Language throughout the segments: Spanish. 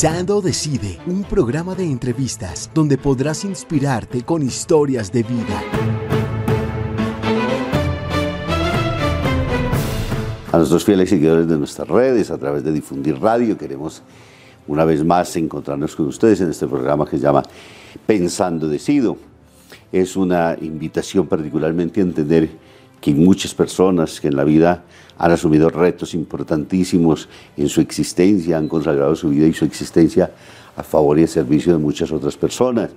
Pensando Decide, un programa de entrevistas donde podrás inspirarte con historias de vida. A nuestros fieles seguidores de nuestras redes, a través de Difundir Radio, queremos una vez más encontrarnos con ustedes en este programa que se llama Pensando Decido. Es una invitación particularmente a entender que muchas personas que en la vida han asumido retos importantísimos en su existencia, han consagrado su vida y su existencia a favor y al servicio de muchas otras personas.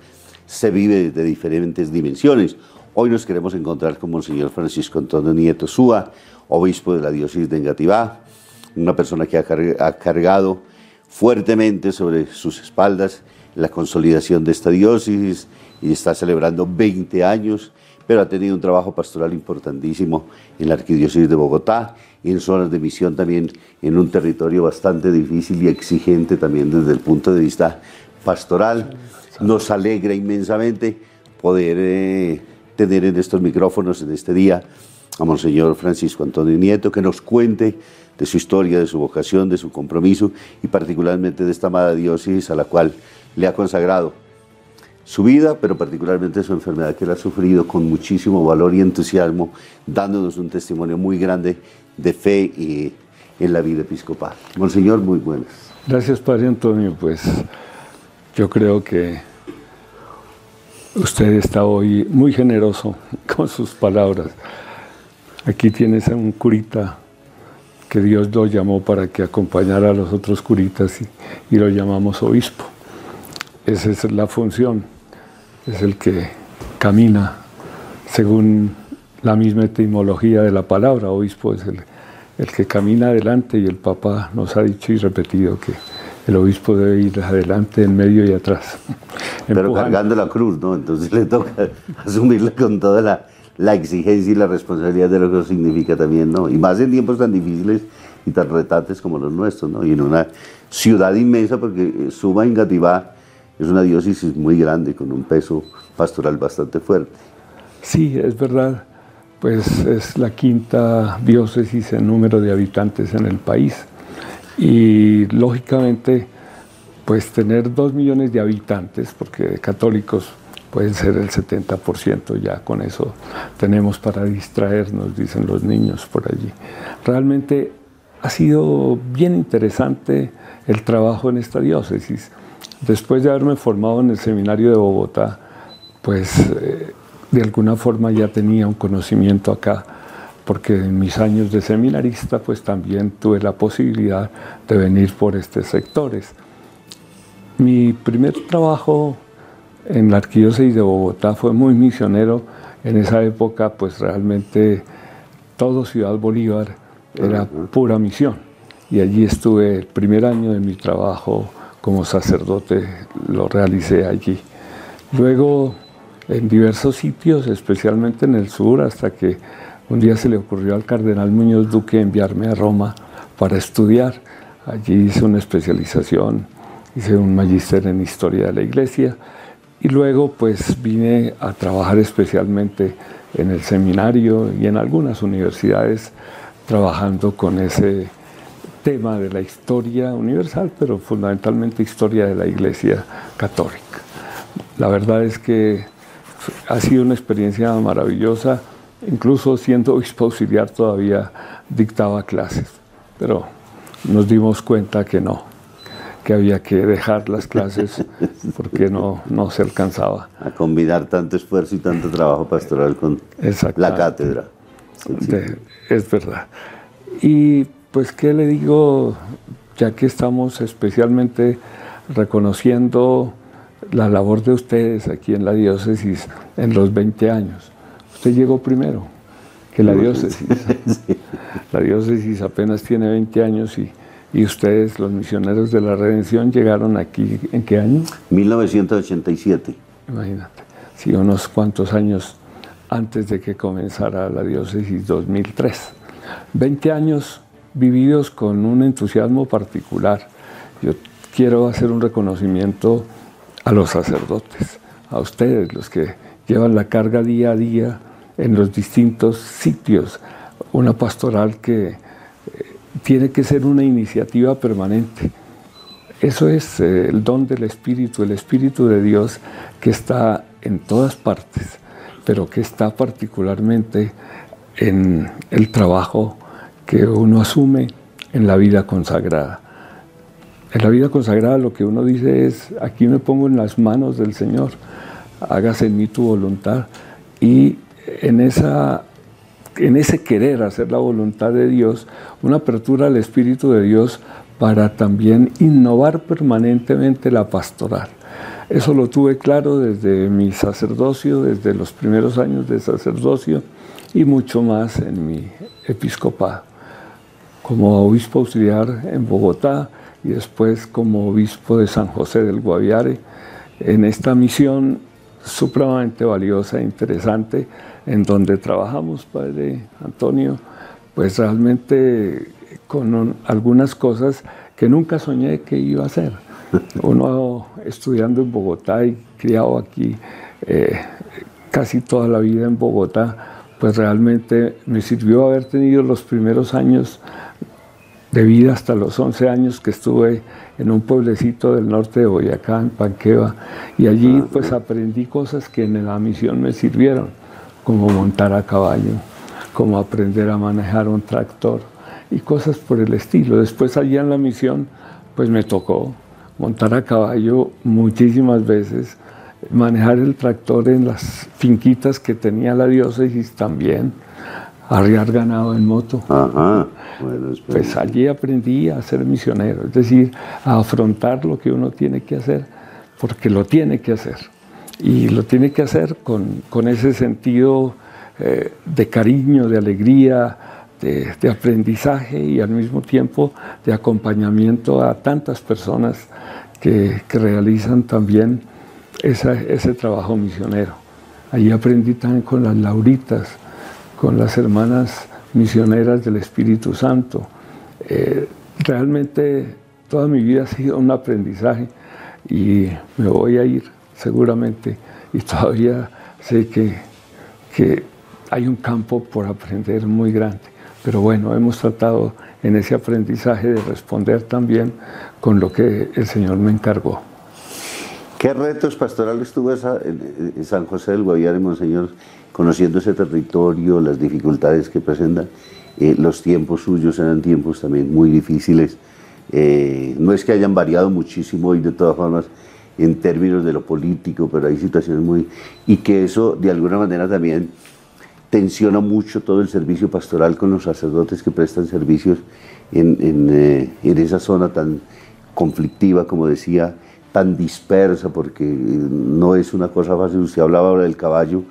Se vive de diferentes dimensiones. Hoy nos queremos encontrar con Monseñor Francisco Antonio Nieto Súa, obispo de la diócesis de Engativá, una persona que ha cargado fuertemente sobre sus espaldas la consolidación de esta diócesis y está celebrando 20 años pero ha tenido un trabajo pastoral importantísimo en la Arquidiócesis de Bogotá y en zonas de misión también en un territorio bastante difícil y exigente también desde el punto de vista pastoral. Nos alegra inmensamente poder eh, tener en estos micrófonos en este día a Monseñor Francisco Antonio Nieto que nos cuente de su historia, de su vocación, de su compromiso y particularmente de esta amada diócesis a la cual le ha consagrado su vida, pero particularmente su enfermedad que él ha sufrido con muchísimo valor y entusiasmo, dándonos un testimonio muy grande de fe y, en la vida episcopal. Monseñor, muy buenas. Gracias, Padre Antonio. Pues yo creo que usted está hoy muy generoso con sus palabras. Aquí tienes a un curita que Dios lo llamó para que acompañara a los otros curitas y, y lo llamamos obispo. Esa es la función es el que camina según la misma etimología de la palabra. Obispo es el, el que camina adelante y el Papa nos ha dicho y repetido que el obispo debe ir adelante, en medio y atrás. Pero cargando la cruz, ¿no? Entonces le toca asumirla con toda la, la, exigencia y la responsabilidad de lo que significa también, ¿no? Y más en tiempos tan difíciles y tan retantes como los nuestros, ¿no? Y en una ciudad inmensa, porque Suba Ingativá es una diócesis muy grande, con un peso pastoral bastante fuerte. Sí, es verdad, pues es la quinta diócesis en número de habitantes en el país. Y lógicamente, pues tener dos millones de habitantes, porque católicos pueden ser el 70%, ya con eso tenemos para distraernos, dicen los niños por allí. Realmente ha sido bien interesante el trabajo en esta diócesis Después de haberme formado en el seminario de Bogotá, pues eh, de alguna forma ya tenía un conocimiento acá, porque en mis años de seminarista pues también tuve la posibilidad de venir por estos sectores. Mi primer trabajo en la arquidiócesis de Bogotá fue muy misionero. En esa época pues realmente todo Ciudad Bolívar era pura misión. Y allí estuve el primer año de mi trabajo como sacerdote lo realicé allí. Luego en diversos sitios, especialmente en el sur, hasta que un día se le ocurrió al cardenal Muñoz Duque enviarme a Roma para estudiar. Allí hice una especialización, hice un magíster en historia de la iglesia y luego pues vine a trabajar especialmente en el seminario y en algunas universidades trabajando con ese tema de la historia universal, pero fundamentalmente historia de la Iglesia Católica. La verdad es que ha sido una experiencia maravillosa, incluso siendo obispo auxiliar todavía dictaba clases, pero nos dimos cuenta que no, que había que dejar las clases porque no, no se alcanzaba. A combinar tanto esfuerzo y tanto trabajo pastoral con la cátedra. es verdad. Y pues, ¿qué le digo? Ya que estamos especialmente reconociendo la labor de ustedes aquí en la diócesis en los 20 años. Usted llegó primero que la diócesis. La diócesis apenas tiene 20 años y, y ustedes, los misioneros de la redención, llegaron aquí ¿en qué año? 1987. Imagínate, sí, unos cuantos años antes de que comenzara la diócesis 2003. 20 años vividos con un entusiasmo particular. Yo quiero hacer un reconocimiento a los sacerdotes, a ustedes, los que llevan la carga día a día en los distintos sitios, una pastoral que eh, tiene que ser una iniciativa permanente. eso es eh, el don del Espíritu, el Espíritu de Dios que está en todas partes, pero que está particularmente en el trabajo que uno asume en la vida consagrada. En la vida consagrada lo que uno dice es, aquí me pongo en las manos del Señor, hágase en mí tu voluntad. Y en, esa, en ese querer hacer la voluntad de Dios, una apertura al Espíritu de Dios para también innovar permanentemente la pastoral. Eso lo tuve claro desde mi sacerdocio, desde los primeros años de sacerdocio y mucho más en mi episcopado. Como obispo auxiliar en Bogotá, y después como obispo de San José del Guaviare, en esta misión supremamente valiosa e interesante en donde trabajamos, Padre Antonio, pues realmente con algunas cosas que nunca soñé que iba a hacer. Uno estudiando en Bogotá y criado aquí eh, casi toda la vida en Bogotá, pues realmente me sirvió haber tenido los primeros años de vida hasta los 11 años que estuve en un pueblecito del norte de Boyacá, en Panqueva, y allí ah, pues aprendí cosas que en la misión me sirvieron, como montar a caballo, como aprender a manejar un tractor y cosas por el estilo. Después allí en la misión pues me tocó montar a caballo muchísimas veces, manejar el tractor en las finquitas que tenía la diócesis también, arriar ganado en moto. Ajá. pues allí aprendí a ser misionero, es decir, a afrontar lo que uno tiene que hacer, porque lo tiene que hacer. Y lo tiene que hacer con, con ese sentido eh, de cariño, de alegría, de, de, aprendizaje y al mismo tiempo de acompañamiento a tantas personas que, que realizan también ese trabajo misionero. Allí aprendí también con las lauritas, con las hermanas misioneras del Espíritu Santo. Eh, realmente toda mi vida ha sido un aprendizaje y me voy a ir seguramente y todavía sé que, que hay un campo por aprender muy grande. Pero bueno, hemos tratado en ese aprendizaje de responder también con lo que el Señor me encargó. ¿Qué retos pastorales tuvo en San José del Guaviare, Monseñor, conociendo ese territorio, las dificultades que presentan. Eh, los tiempos suyos eran tiempos también muy difíciles. Eh, no es que hayan variado muchísimo y de todas formas en términos de lo político, pero hay situaciones muy... y que eso de alguna manera también tensiona mucho todo el servicio pastoral con los sacerdotes que prestan servicios en, en, eh, en esa zona tan conflictiva, como decía, tan dispersa, porque no es una cosa fácil. Usted hablaba ahora del caballo,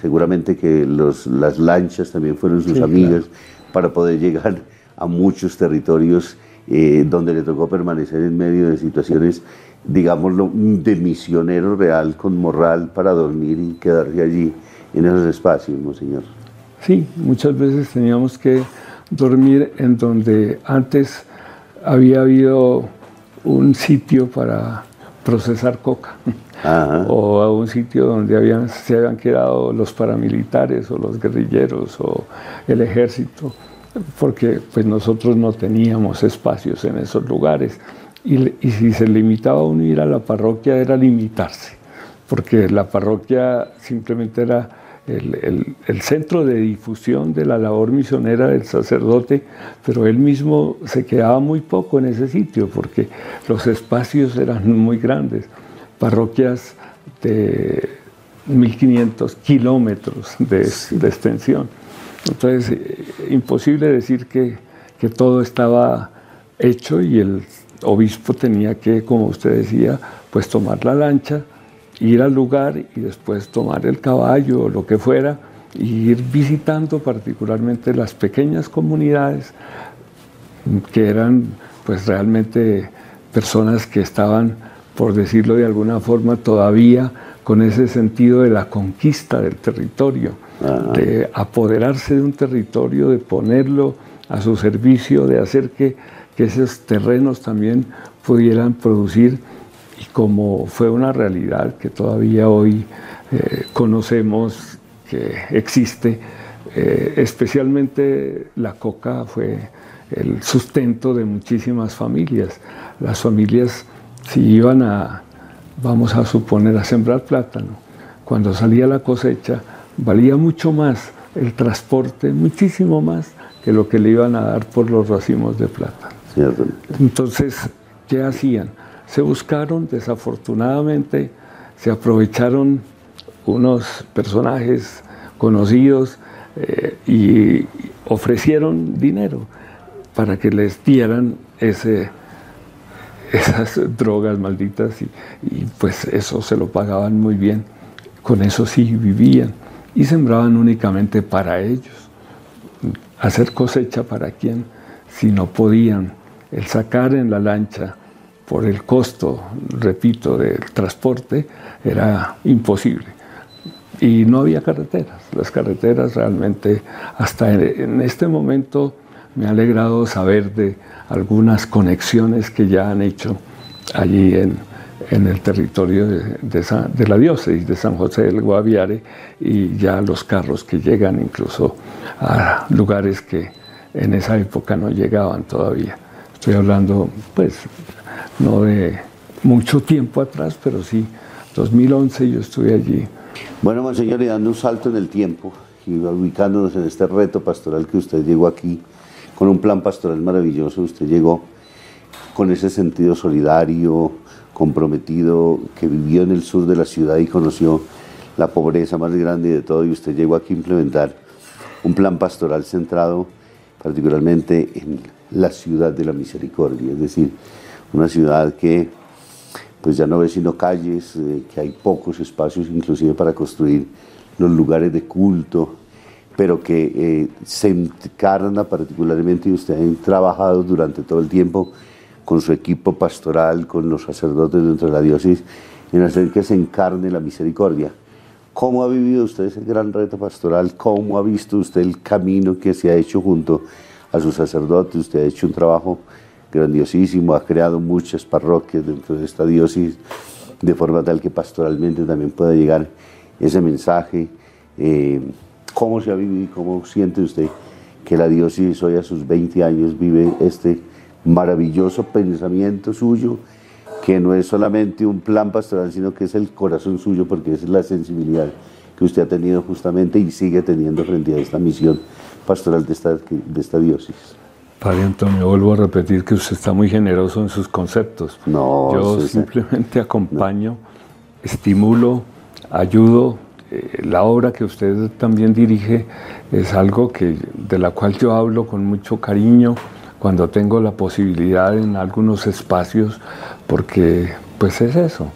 seguramente que los, las lanchas también fueron sus amigas para poder llegar a muchos territorios eh, donde le tocó permanecer en medio de situaciones, digámoslo, de misionero real con moral para dormir y quedarse allí en esos espacios, monseñor. Sí, muchas veces teníamos que dormir en donde antes había habido un sitio para procesar coca. O a un sitio donde habían, se habían quedado los paramilitares o los guerrilleros o el ejército, porque pues nosotros no teníamos espacios en esos lugares. Y, y si se limitaba a uno ir a la parroquia era limitarse, porque la parroquia simplemente era el, el, centro de difusión de la labor misionera del sacerdote, pero él mismo se quedaba muy poco en ese sitio porque los espacios eran muy grandes parroquias de 1500 kilómetros de, extensión. Entonces, imposible decir que, que, todo estaba hecho y el obispo tenía que, como usted decía, pues tomar la lancha, ir al lugar y después tomar el caballo o lo que fuera y ir visitando particularmente las pequeñas comunidades que eran pues realmente personas que estaban por decirlo de alguna forma, todavía con ese sentido de la conquista del territorio, de apoderarse de un territorio, de ponerlo a su servicio, de hacer que, esos terrenos también pudieran producir, y como fue una realidad que todavía hoy eh, conocemos que existe, eh, especialmente la coca fue el sustento de muchísimas familias. Las familias si iban a, vamos a suponer, a sembrar plátano, cuando salía la cosecha, valía mucho más el transporte, muchísimo más que lo que le iban a dar por los racimos de plátano. Entonces, ¿qué hacían? Se buscaron, desafortunadamente, se aprovecharon unos personajes conocidos eh, y ofrecieron dinero para que les dieran esas drogas malditas y, y, pues eso se lo pagaban muy bien. Con eso sí vivían y sembraban únicamente para ellos. Hacer cosecha para quién si no podían. El sacar en la lancha por el costo, repito, del transporte era imposible. Y no había carreteras. Las carreteras realmente, hasta en este momento, me ha alegrado saber de algunas conexiones que ya han hecho allí en, el territorio de, de, la diócesis de San José del Guaviare y ya los carros que llegan incluso a lugares que en esa época no llegaban todavía. Estoy hablando, pues, no de mucho tiempo atrás, pero sí, 2011 yo estuve allí. Bueno, Monseñor, y dando un salto en el tiempo y ubicándonos en este reto pastoral que usted llegó aquí, con un plan pastoral maravilloso, usted llegó con ese sentido solidario, comprometido, que vivió en el sur de la ciudad y conoció la pobreza más grande de todo, y usted llegó aquí a implementar un plan pastoral centrado particularmente en la ciudad de la misericordia, es decir, una ciudad que pues ya no ve sino calles, eh, que hay pocos espacios inclusive para construir los lugares de culto, pero que eh, se encarna particularmente y usted ha trabajado durante todo el tiempo con su equipo pastoral, con los sacerdotes dentro de la diócesis, en hacer que se encarne la misericordia. ¿Cómo ha vivido usted ese gran reto pastoral? ¿Cómo ha visto usted el camino que se ha hecho junto a sus sacerdotes? Usted ha hecho un trabajo grandiosísimo, ha creado muchas parroquias dentro de esta diócesis, de forma tal que pastoralmente también pueda llegar ese mensaje. Eh, ¿Cómo se ha vivido y cómo siente usted que la diócesis hoy a sus 20 años vive este maravilloso pensamiento suyo, que no es solamente un plan pastoral, sino que es el corazón suyo, porque es la sensibilidad que usted ha tenido justamente y sigue teniendo frente a esta misión pastoral de esta, de esta diócesis. Padre Antonio, vuelvo a repetir que usted está muy generoso en sus conceptos. No, Yo simplemente acompaño, estimulo, ayudo. Eh, la obra que usted también dirige es algo que, de la cual yo hablo con mucho cariño, cuando tengo la posibilidad en algunos espacios, porque pues es eso,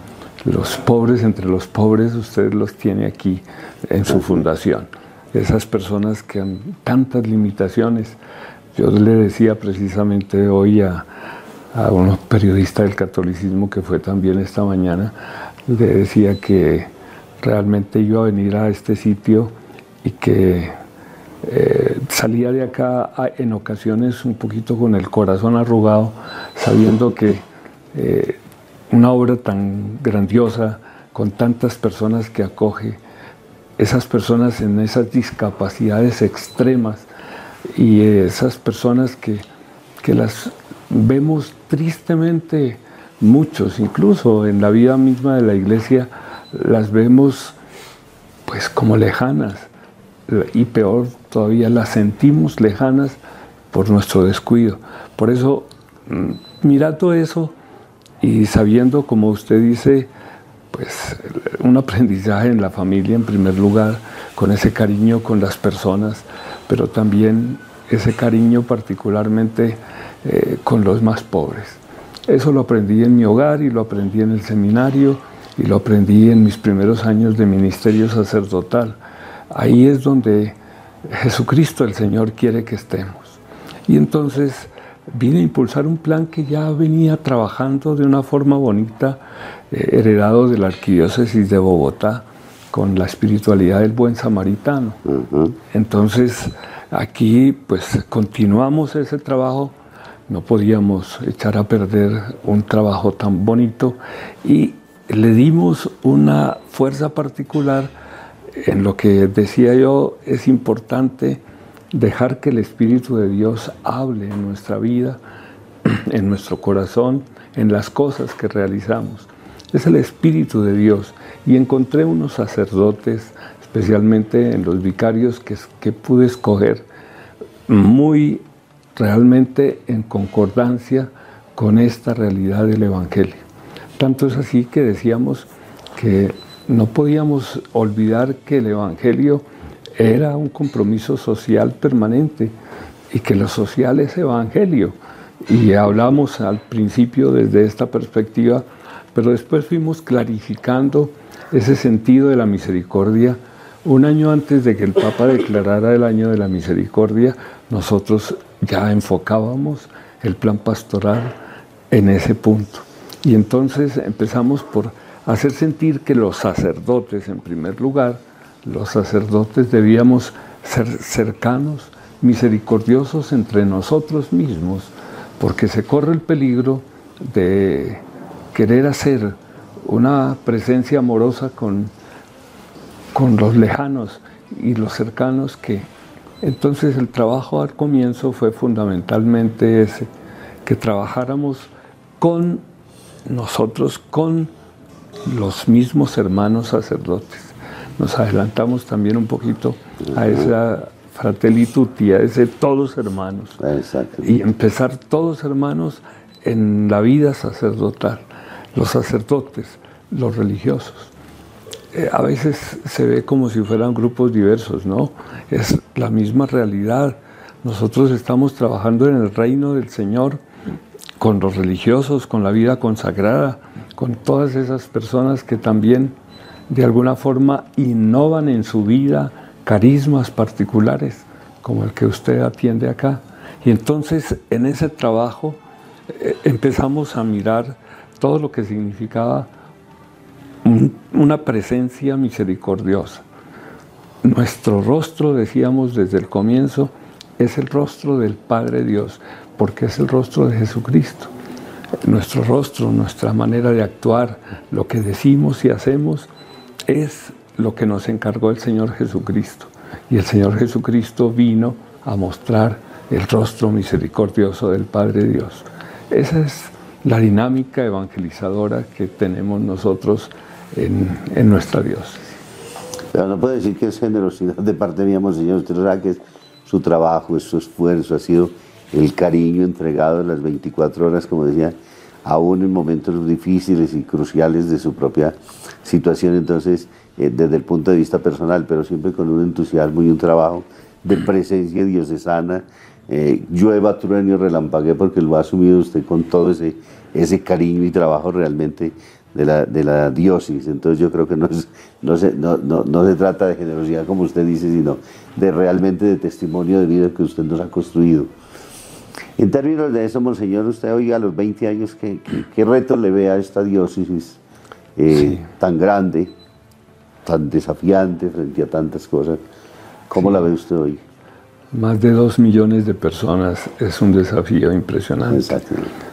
los pobres entre los pobres usted los tiene aquí en su fundación, esas personas que han tantas limitaciones. Yo le decía precisamente hoy a, a un periodista del catolicismo que fue también esta mañana, le decía que realmente iba a venir a este sitio y que eh, salía de acá en ocasiones un poquito con el corazón arrugado, sabiendo que eh, una obra tan grandiosa, con tantas personas que acoge, esas personas en esas discapacidades extremas y esas personas que, que las vemos tristemente muchos, incluso en la vida misma de la iglesia, las vemos pues como lejanas y peor todavía las sentimos lejanas por nuestro descuido. Por eso, mm, mirando eso y sabiendo, como usted dice, pues un aprendizaje en la familia en primer lugar, con ese cariño con las personas, pero también ese cariño particularmente eh, con los más pobres. Eso lo aprendí en mi hogar y lo aprendí en el seminario y lo aprendí en mis primeros años de ministerio sacerdotal Ahí es donde Jesucristo el Señor quiere que estemos. Y entonces vine a impulsar un plan que ya venía trabajando de una forma bonita, eh, heredado de la Arquidiócesis de Bogotá, con la espiritualidad del buen samaritano. Entonces, aquí pues continuamos ese trabajo, no podíamos echar a perder un trabajo tan bonito y le dimos una fuerza particular en lo que decía yo, es importante dejar que el Espíritu de Dios hable en nuestra vida en nuestro corazón, en las cosas que realizamos. Es el Espíritu de Dios. Y encontré unos sacerdotes, especialmente en los vicarios que, que pude escoger, muy realmente en concordancia con esta realidad del Evangelio. Tanto es así que decíamos que no podíamos olvidar que el Evangelio era un compromiso social permanente y que lo social es Evangelio. Y hablamos al principio desde esta perspectiva, pero después fuimos clarificando ese sentido de la misericordia. Un año antes de que el Papa declarara el año de la misericordia, nosotros ya enfocábamos el plan pastoral en ese punto. Y entonces empezamos por hacer sentir que los sacerdotes, en primer lugar, los sacerdotes debíamos ser cercanos, misericordiosos entre nosotros mismos, porque se corre el peligro de querer hacer una presencia amorosa con, con los lejanos y los cercanos que entonces el trabajo al comienzo fue fundamentalmente ese, que trabajáramos con nosotros, con los mismos hermanos sacerdotes. Nos adelantamos también un poquito a esa fratellituti, a ese todos hermanos. Y empezar todos hermanos en la vida sacerdotal, los sacerdotes, los religiosos. Eh, a veces se ve como si fueran grupos diversos, ¿no? Es la misma realidad. Nosotros estamos trabajando en el reino del Señor con los religiosos, con la vida consagrada, con todas esas personas que también de alguna forma innovan en su vida carismas particulares, como el que usted atiende acá. Y entonces en ese trabajo eh, empezamos a mirar todo lo que significaba una presencia misericordiosa. Nuestro rostro, decíamos desde el comienzo, es el rostro del Padre Dios, porque es el rostro de Jesucristo. Nuestro rostro, nuestra manera de actuar, lo que decimos y hacemos, es lo que nos encargó el Señor Jesucristo. Y el Señor Jesucristo vino a mostrar el rostro misericordioso del Padre Dios. Esa es la dinámica evangelizadora que tenemos nosotros en, nuestra diócesis. Pero no puede decir que es generosidad de parte mía, Monseñor. Usted sabe que su trabajo, es su esfuerzo, ha sido el cariño entregado en las 24 horas, como decía, aún en momentos difíciles y cruciales de su propia situación. Entonces, eh, desde el punto de vista personal, pero siempre con un entusiasmo y un trabajo de presencia diocesana, eh, llueva, trueno y relampague, porque lo ha asumido usted con todo ese, ese cariño y trabajo realmente de la, de la diócesis. Entonces yo creo que no, no, se, no, no, se trata de generosidad como usted dice, sino de realmente de testimonio de vida que usted nos ha construido. En términos de eso, Monseñor, usted hoy a los 20 años, ¿qué, qué, reto le ve a esta diócesis eh, tan grande, tan desafiante frente a tantas cosas? ¿Cómo la ve usted hoy? Más de dos millones de personas es un desafío impresionante.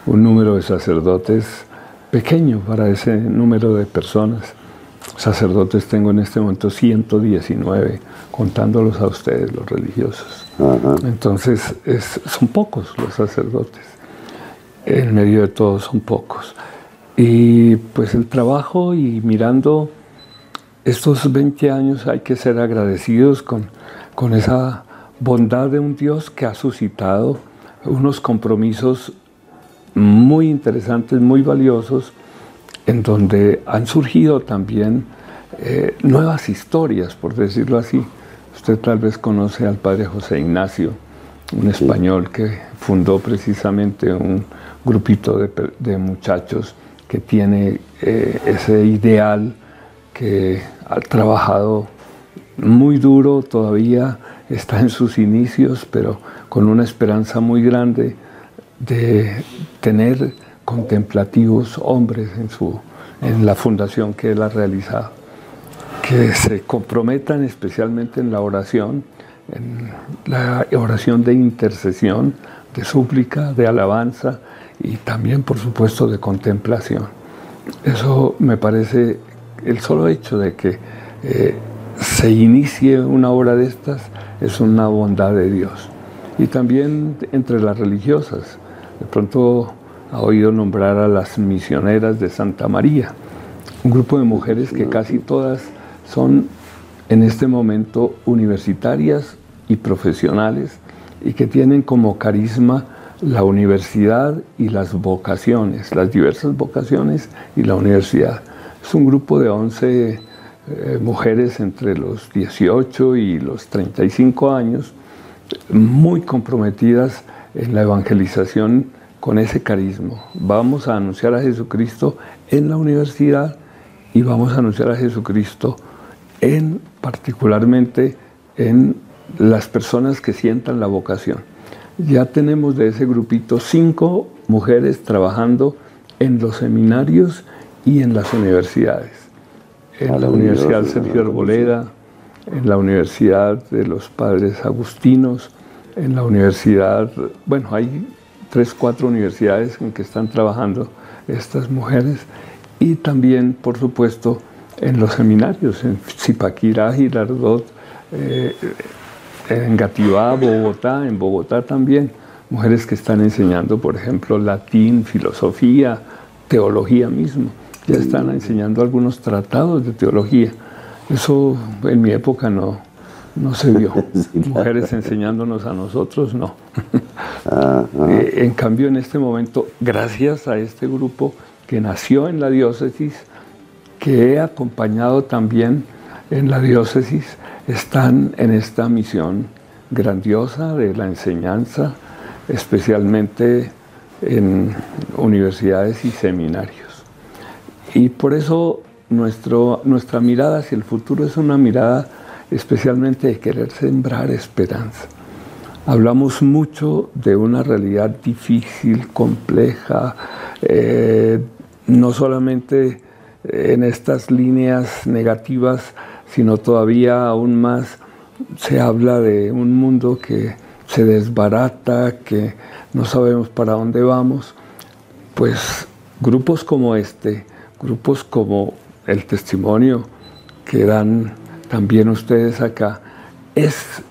Un número de sacerdotes pequeño para ese número de personas. Sacerdotes tengo en este momento 119, contándolos a ustedes, los religiosos. Entonces, son pocos los sacerdotes. En medio de todos son pocos. Y pues el trabajo y mirando estos 20 años hay que ser agradecidos con, con esa bondad de un Dios que ha suscitado unos compromisos muy interesantes, muy valiosos, en donde han surgido también eh, nuevas historias, por decirlo así. Usted tal vez conoce al padre José Ignacio, un español que fundó precisamente un grupito de, muchachos que tiene eh, ese ideal que ha trabajado muy duro todavía, está en sus inicios, pero con una esperanza muy grande de tener contemplativos hombres en, su, en la fundación que él ha realizado, que se comprometan especialmente en la oración, en la oración de intercesión, de súplica, de alabanza y también, por supuesto, de contemplación. Eso me parece el solo hecho de que eh, se inicie una obra de estas es una bondad de Dios. Y también entre las religiosas, De pronto ha oído nombrar a las misioneras de Santa María, un grupo de mujeres que casi todas son en este momento universitarias y profesionales y que tienen como carisma la universidad y las vocaciones, las diversas vocaciones y la universidad. Es un grupo de 11 eh, mujeres entre los 18 y los 35 años, muy comprometidas en la evangelización con ese carisma. Vamos a anunciar a Jesucristo en la universidad y vamos a anunciar a Jesucristo en particularmente en las personas que sientan la vocación. Ya tenemos de ese grupito cinco mujeres trabajando en los seminarios y en las universidades. En la Universidad Sergio Arboleda, en la Universidad de los Padres Agustinos, en la Universidad, bueno, hay tres, cuatro universidades en que están trabajando estas mujeres y también, por supuesto, en los seminarios, en Zipaquirá, Girardot, eh, en Gativá, Bogotá, en Bogotá también, mujeres que están enseñando, por ejemplo, latín, filosofía, teología mismo. Ya están enseñando algunos tratados de teología. Eso en mi época no, no se vio. Mujeres enseñándonos a nosotros, no. Eh, en cambio, en este momento, gracias a este grupo que nació en la diócesis, que he acompañado también en la diócesis, están en esta misión grandiosa de la enseñanza, especialmente en universidades y seminarios. Y por eso nuestro, nuestra mirada hacia el futuro es una mirada especialmente de querer sembrar esperanza. Hablamos mucho de una realidad difícil, compleja, eh, no solamente en estas líneas negativas, sino todavía aún más se habla de un mundo que se desbarata, que no sabemos para dónde vamos. Pues grupos como este, grupos como el testimonio que dan también ustedes acá, es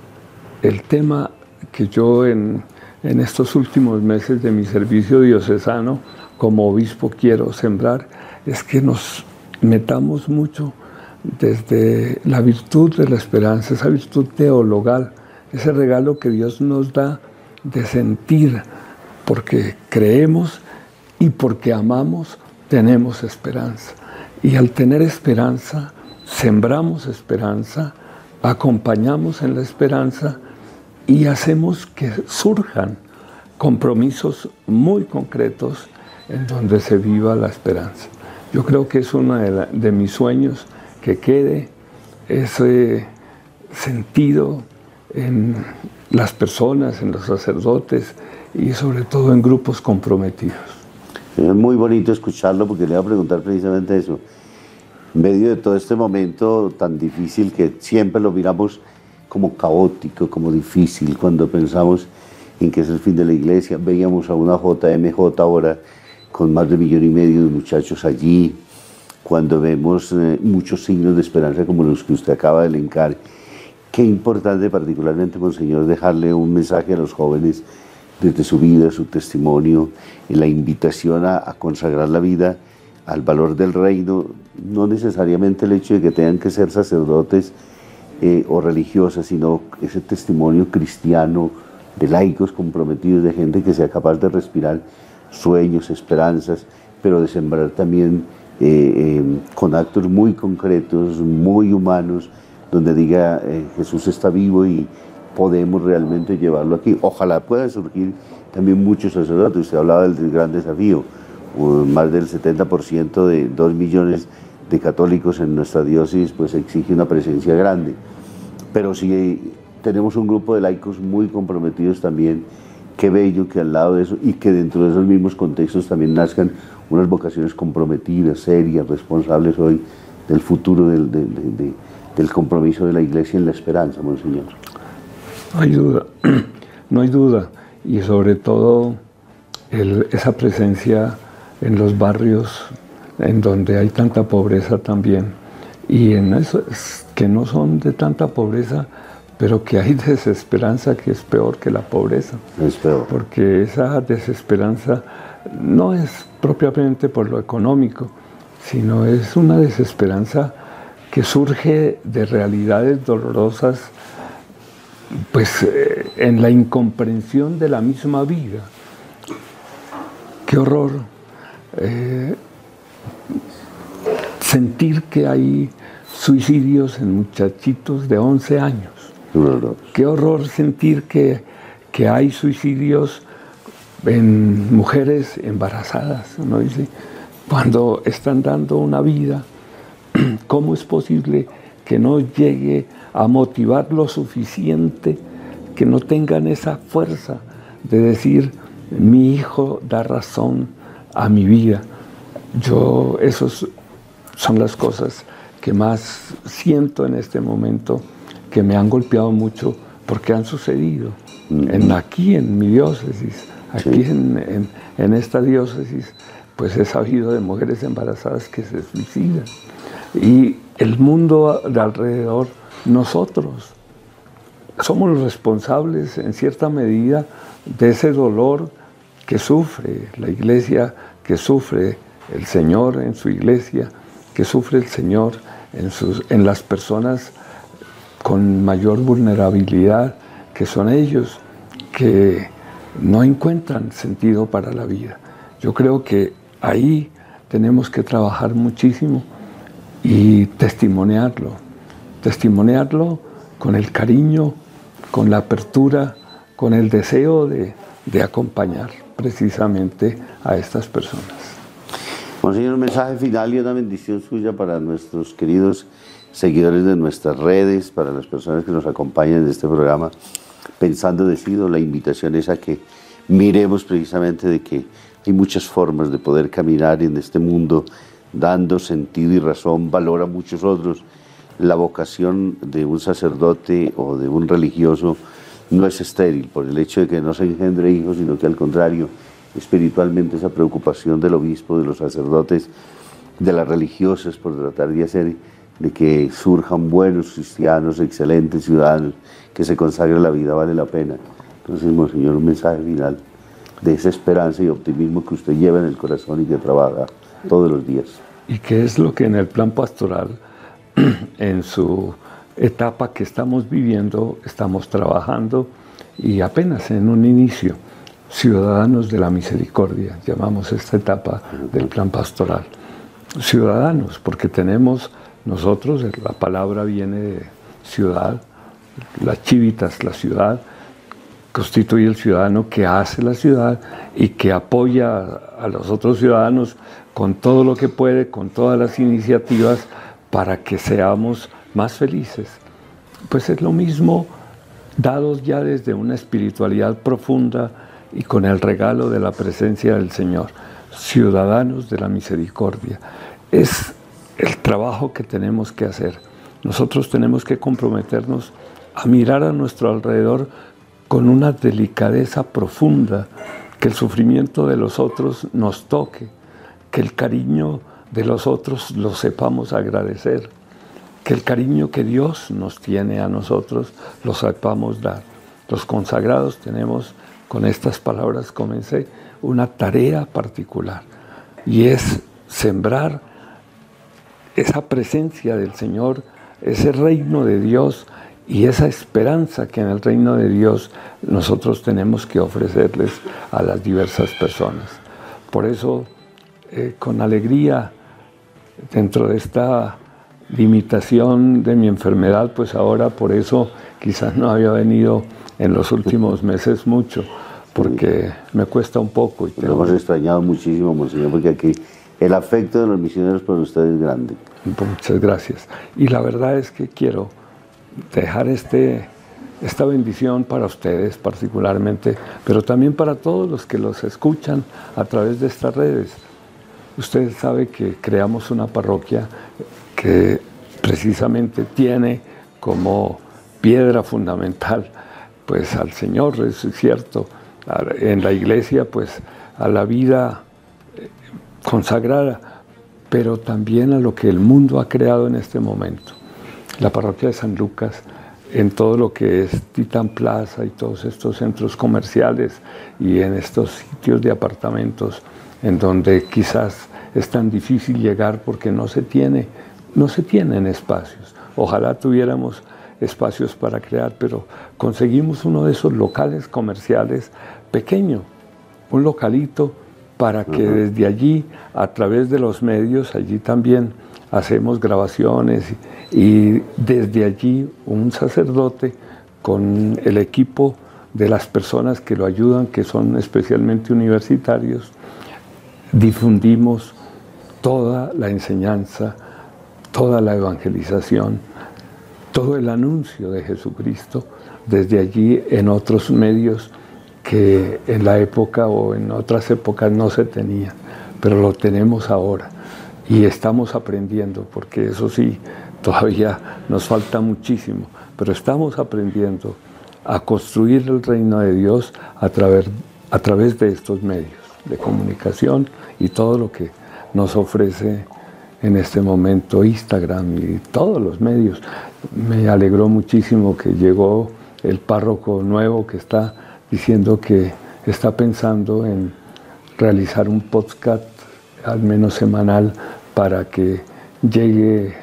el tema que yo en, estos últimos meses de mi servicio diocesano como obispo quiero sembrar, es que nos metamos mucho desde la virtud de la esperanza, esa virtud teologal, ese regalo que Dios nos da de sentir, porque creemos y porque amamos, tenemos esperanza. Y al tener esperanza, sembramos esperanza, acompañamos en la esperanza y hacemos que surjan compromisos muy concretos en donde se viva la esperanza. Yo creo que es uno de, mis sueños que quede ese sentido en las personas, en los sacerdotes y sobre todo en grupos comprometidos. Es muy bonito escucharlo porque le voy a preguntar precisamente eso. En medio de todo este momento tan difícil que siempre lo miramos como caótico, como difícil, cuando pensamos en que es el fin de la iglesia, veíamos a una JMJ ahora con más de millón y medio de muchachos allí, cuando vemos eh, muchos signos de esperanza como los que usted acaba de elencar, qué importante particularmente, Monseñor, dejarle un mensaje a los jóvenes desde su vida, su testimonio, la invitación a, consagrar la vida al valor del reino, no necesariamente el hecho de que tengan que ser sacerdotes eh, o religiosas, sino ese testimonio cristiano de laicos comprometidos, de gente que sea capaz de respirar sueños, esperanzas, pero de sembrar también eh, eh, con actos muy concretos, muy humanos, donde diga Jesús está vivo y podemos realmente llevarlo aquí. Ojalá pueda surgir también muchos sacerdotes. Usted hablaba del gran desafío más del 70% de 2 millones de católicos en nuestra diócesis, pues exige una presencia grande. Pero si tenemos un grupo de laicos muy comprometidos también, qué bello que al lado de eso y que dentro de esos mismos contextos también nazcan unas vocaciones comprometidas, serias, responsables hoy del futuro del, del compromiso de la Iglesia en la esperanza, Monseñor. No hay duda, no hay duda. Y sobre todo esa presencia en los barrios en donde hay tanta pobreza también. Y en eso que no son de tanta pobreza, pero que hay desesperanza que es peor que la pobreza. Es peor. Porque esa desesperanza no es propiamente por lo económico, sino es una desesperanza que surge de realidades dolorosas, pues eh, en la incomprensión de la misma vida. Qué horror eh, sentir que hay suicidios en muchachitos de 11 años. Qué horror sentir que, que hay suicidios en mujeres embarazadas, ¿no? Cuando están dando una vida, ¿cómo es posible que no llegue a motivar lo suficiente, que no tengan esa fuerza de decir, mi hijo da razón a mi vida? Yo, esas son las cosas que más siento en este momento, que me han golpeado mucho porque han sucedido en, aquí en mi diócesis Aquí en, esta diócesis, pues he sabido de mujeres embarazadas que se suicidan. Y el mundo de alrededor, nosotros, somos los responsables en cierta medida de ese dolor que sufre la iglesia, que sufre el Señor en su iglesia, que sufre el Señor en, sus, en las personas con mayor vulnerabilidad, que son ellos, que no encuentran sentido para la vida. Yo creo que ahí tenemos que trabajar muchísimo y testimoniarlo, testimoniarlo con el cariño, con la apertura, con el deseo de, acompañar precisamente a estas personas. Monseñor, un mensaje final y una bendición suya para nuestros queridos seguidores de nuestras redes, para las personas que nos acompañan en este programa pensando decido, la invitación es a que miremos precisamente de que hay muchas formas de poder caminar en este mundo dando sentido y razón, valor a muchos otros. La vocación de un sacerdote o de un religioso no es estéril por el hecho de que no se engendre hijos, sino que al contrario, espiritualmente esa preocupación del obispo, de los sacerdotes, de las religiosas por tratar de hacer de que surjan buenos cristianos, excelentes ciudadanos, que se consagre la vida vale la pena. Entonces, Monseñor, un mensaje final de esa esperanza y optimismo que usted lleva en el corazón y que trabaja todos los días. ¿Y qué es lo que en el plan pastoral, en su etapa que estamos viviendo, estamos trabajando y apenas en un inicio? Ciudadanos de la misericordia, llamamos esta etapa del plan pastoral. Ciudadanos, porque tenemos nosotros, la palabra viene de ciudad, las chivitas, la ciudad, constituye el ciudadano que hace la ciudad y que apoya a los otros ciudadanos con todo lo que puede, con todas las iniciativas para que seamos más felices. Pues es lo mismo dados ya desde una espiritualidad profunda y con el regalo de la presencia del Señor, ciudadanos de la misericordia. Es el trabajo que tenemos que hacer. Nosotros tenemos que comprometernos a mirar a nuestro alrededor con una delicadeza profunda, que el sufrimiento de los otros nos toque, que el cariño de los otros lo sepamos agradecer, que el cariño que Dios nos tiene a nosotros lo sepamos dar. Los consagrados tenemos, con estas palabras comencé, una tarea particular y es sembrar esa presencia del Señor, ese reino de Dios y esa esperanza que en el reino de Dios nosotros tenemos que ofrecerles a las diversas personas. Por eso, eh, con alegría, dentro de esta limitación de mi enfermedad, pues ahora por eso quizás no había venido en los últimos meses mucho, porque me cuesta un poco. Y Lo hemos extrañado muchísimo, Monseñor, porque aquí el afecto de los misioneros por ustedes es grande. Muchas gracias. Y la verdad es que quiero dejar este, esta bendición para ustedes particularmente, pero también para todos los que los escuchan a través de estas redes. Usted sabe que creamos una parroquia que precisamente tiene como piedra fundamental pues al Señor, es cierto, en la iglesia pues a la vida eh, consagrada, pero también a lo que el mundo ha creado en este momento. La parroquia de San Lucas en todo lo que es Titan Plaza y todos estos centros comerciales y en estos sitios de apartamentos en donde quizás es tan difícil llegar porque no se tiene, no se tienen espacios. Ojalá tuviéramos espacios para crear, pero conseguimos uno de esos locales comerciales pequeño, un localito para que desde allí, a través de los medios, allí también hacemos grabaciones y desde allí un sacerdote con el equipo de las personas que lo ayudan, que son especialmente universitarios, difundimos toda la enseñanza, toda la evangelización, todo el anuncio de Jesucristo desde allí en otros medios que en la época o en otras épocas no se tenían, pero lo tenemos ahora y estamos aprendiendo, porque eso sí, todavía nos falta muchísimo, pero estamos aprendiendo a construir el reino de Dios a través, a través de estos medios de comunicación y todo lo que nos ofrece en este momento Instagram y todos los medios. Me alegró muchísimo que llegó el párroco nuevo que está diciendo que está pensando en realizar un podcast al menos semanal para que llegue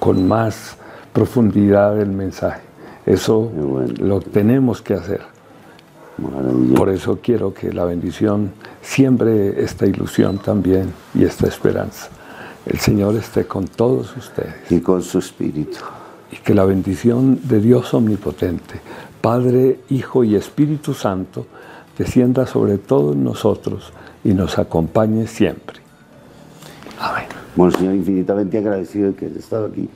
con más profundidad el mensaje. Eso lo tenemos que hacer. Por eso quiero que la bendición siembre esta ilusión también y esta esperanza. El Señor esté con todos ustedes. Y con su espíritu. Y que la bendición de Dios omnipotente, Padre, Hijo y Espíritu Santo, descienda sobre todos nosotros y nos acompañe siempre. Amén. Bueno, Señor, infinitamente agradecido de que haya estado aquí,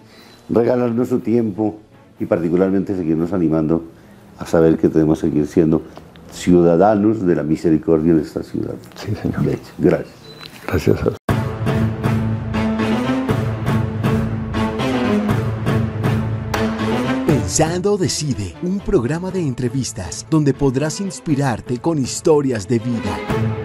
regalarnos su tiempo y particularmente seguirnos animando a saber que debemos seguir siendo ciudadanos de la misericordia en esta ciudad. Sí, Señor. Gracias. Gracias a Pensando Decide, un programa de entrevistas donde podrás inspirarte con historias de vida.